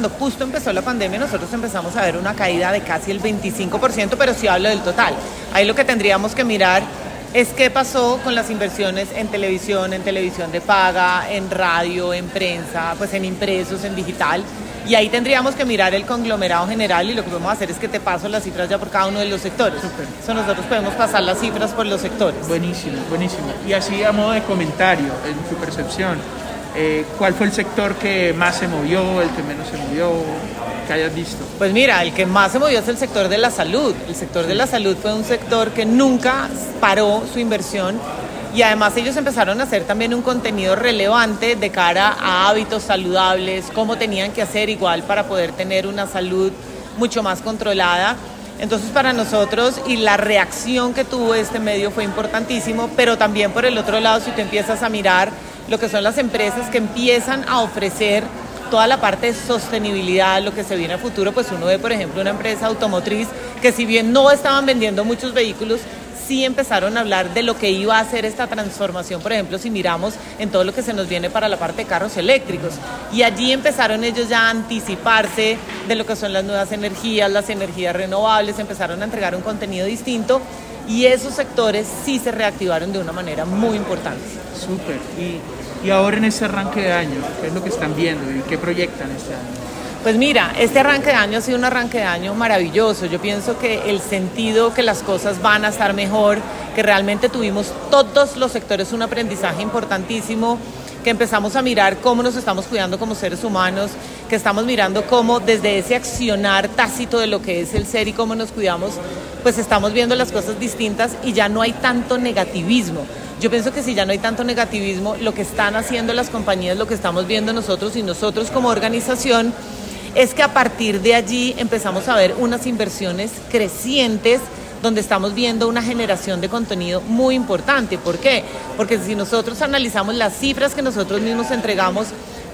cuando justo empezó la pandemia nosotros empezamos a ver una caída de casi el 25%, pero sí hablo del total. Ahí lo que tendríamos que mirar es qué pasó con las inversiones en televisión, en televisión de paga, en radio, en prensa, pues en impresos, en digital. Y ahí tendríamos que mirar el conglomerado general y lo que podemos hacer es que te paso las cifras ya por cada uno de los sectores. Eso nosotros podemos pasar las cifras por los sectores. Buenísimo, buenísimo. Y así a modo de comentario, en tu percepción, eh, ¿cuál fue el sector que más se movió, el que menos se movió? que hayas visto? Pues mira, el que más se movió es el sector de la salud. El sector de la salud fue un sector que nunca paró su inversión y además ellos empezaron a hacer también un contenido relevante de cara a hábitos saludables, cómo tenían que hacer igual para poder tener una salud mucho más controlada. Entonces para nosotros y la reacción que tuvo este medio fue importantísimo, pero también por el otro lado si tú empiezas a mirar lo que son las empresas que empiezan a ofrecer toda la parte de sostenibilidad, lo que se viene a futuro, pues uno ve, por ejemplo, una empresa automotriz que si bien no estaban vendiendo muchos vehículos, sí empezaron a hablar de lo que iba a hacer esta transformación, por ejemplo, si miramos en todo lo que se nos viene para la parte de carros eléctricos. Y allí empezaron ellos ya a anticiparse de lo que son las nuevas energías, las energías renovables, empezaron a entregar un contenido distinto y esos sectores sí se reactivaron de una manera muy importante. Súper. Y y ahora en ese arranque de año, ¿qué es lo que están viendo y qué proyectan este año? Pues mira, este arranque de año ha sido un arranque de año maravilloso. Yo pienso que el sentido que las cosas van a estar mejor, que realmente tuvimos todos los sectores un aprendizaje importantísimo, que empezamos a mirar cómo nos estamos cuidando como seres humanos, que estamos mirando cómo desde ese accionar tácito de lo que es el ser y cómo nos cuidamos, pues estamos viendo las cosas distintas y ya no hay tanto negativismo. Yo pienso que si ya no hay tanto negativismo, lo que están haciendo las compañías, lo que estamos viendo nosotros y nosotros como organización, es que a partir de allí empezamos a ver unas inversiones crecientes donde estamos viendo una generación de contenido muy importante. ¿Por qué? Porque si nosotros analizamos las cifras que nosotros mismos entregamos,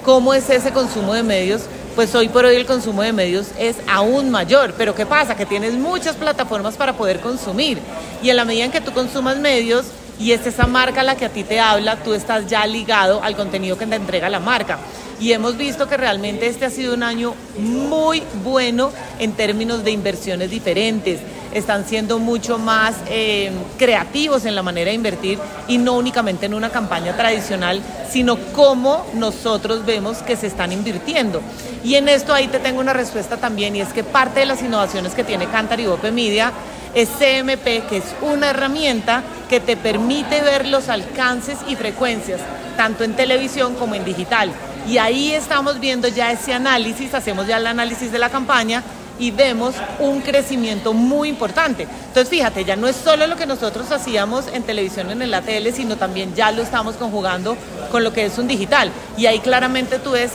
cómo es ese consumo de medios, pues hoy por hoy el consumo de medios es aún mayor. Pero ¿qué pasa? Que tienes muchas plataformas para poder consumir. Y en la medida en que tú consumas medios, y es esa marca la que a ti te habla, tú estás ya ligado al contenido que te entrega la marca. Y hemos visto que realmente este ha sido un año muy bueno en términos de inversiones diferentes. Están siendo mucho más eh, creativos en la manera de invertir y no únicamente en una campaña tradicional, sino cómo nosotros vemos que se están invirtiendo. Y en esto ahí te tengo una respuesta también y es que parte de las innovaciones que tiene Cantar y Bope Media es CMP, que es una herramienta que te permite ver los alcances y frecuencias, tanto en televisión como en digital. Y ahí estamos viendo ya ese análisis, hacemos ya el análisis de la campaña y vemos un crecimiento muy importante. Entonces, fíjate, ya no es solo lo que nosotros hacíamos en televisión en el ATL, sino también ya lo estamos conjugando con lo que es un digital. Y ahí claramente tú ves...